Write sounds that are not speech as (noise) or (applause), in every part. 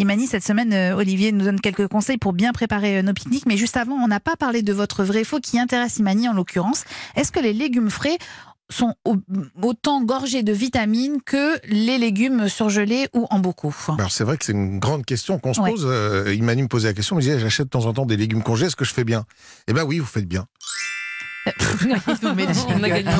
Imani, cette semaine, euh, Olivier nous donne quelques conseils pour bien préparer euh, nos pique-niques. Mais juste avant, on n'a pas parlé de votre vrai faux qui intéresse Imani en l'occurrence. Est-ce que les légumes frais sont autant gorgés de vitamines que les légumes surgelés ou en beaucoup? Alors c'est vrai que c'est une grande question qu'on se pose. Euh, Imani me posait la question, me disait j'achète de temps en temps des légumes congelés, est-ce que je fais bien? Eh bien oui, vous faites bien. (laughs) on a gagné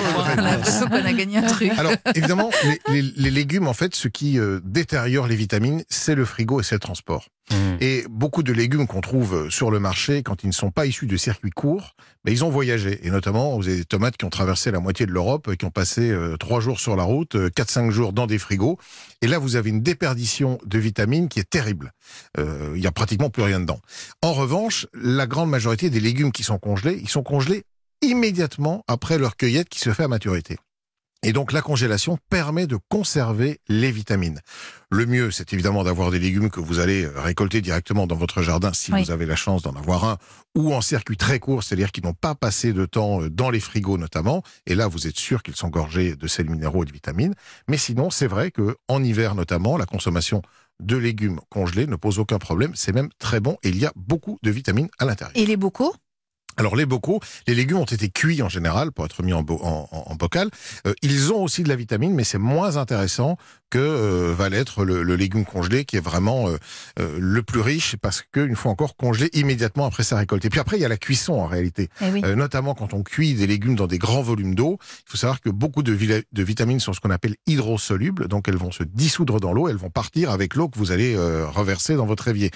a gagné un truc. Alors, évidemment, les, légumes, en fait, ce qui euh, détériore les vitamines, c'est le frigo et c'est le transport. Mmh. Et beaucoup de légumes qu'on trouve euh, sur le marché, quand ils ne sont pas issus de circuits courts, ben, ils ont voyagé. Et notamment, vous avez des tomates qui ont traversé la moitié de l'Europe, qui ont passé euh, trois jours sur la route, 4-5 jours dans des frigos. Et là, vous avez une déperdition de vitamines qui est terrible. Il n'y a pratiquement plus rien dedans. En revanche, la grande majorité des légumes qui sont congelés, ils sont congelés immédiatement après leur cueillette qui se fait à maturité. Et donc la congélation permet de conserver les vitamines. Le mieux, c'est évidemment d'avoir des légumes que vous allez récolter directement dans votre jardin si vous avez la chance d'en avoir un, ou en circuit très court, c'est-à-dire qu'ils n'ont pas passé de temps euh, dans les frigos notamment. Et là, vous êtes sûr qu'ils sont gorgés de sels minéraux et de vitamines. Mais sinon, c'est vrai que en hiver notamment, la consommation de légumes congelés ne pose aucun problème. C'est même très bon et il y a beaucoup de vitamines à l'intérieur. Et les bocaux? Alors les bocaux, les légumes ont été cuits en général pour être mis en, bocal. Euh, ils ont aussi de la vitamine, mais c'est moins intéressant que euh, va l'être le, légume congelé, qui est vraiment euh, le plus riche parce qu'une fois encore congelé immédiatement après sa récolte. Et puis après, il y a la cuisson en réalité, eh notamment quand on cuit des légumes dans des grands volumes d'eau. Il faut savoir que beaucoup de, de vitamines sont ce qu'on appelle hydrosolubles, donc elles vont se dissoudre dans l'eau, elles vont partir avec l'eau que vous allez reverser dans votre évier.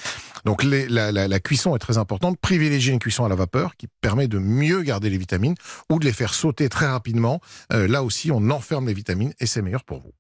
Donc la, la cuisson est très importante. Privilégier une cuisson à la vapeur qui permet de mieux garder les vitamines ou de les faire sauter très rapidement. Euh, là aussi, on enferme les vitamines et c'est meilleur pour vous.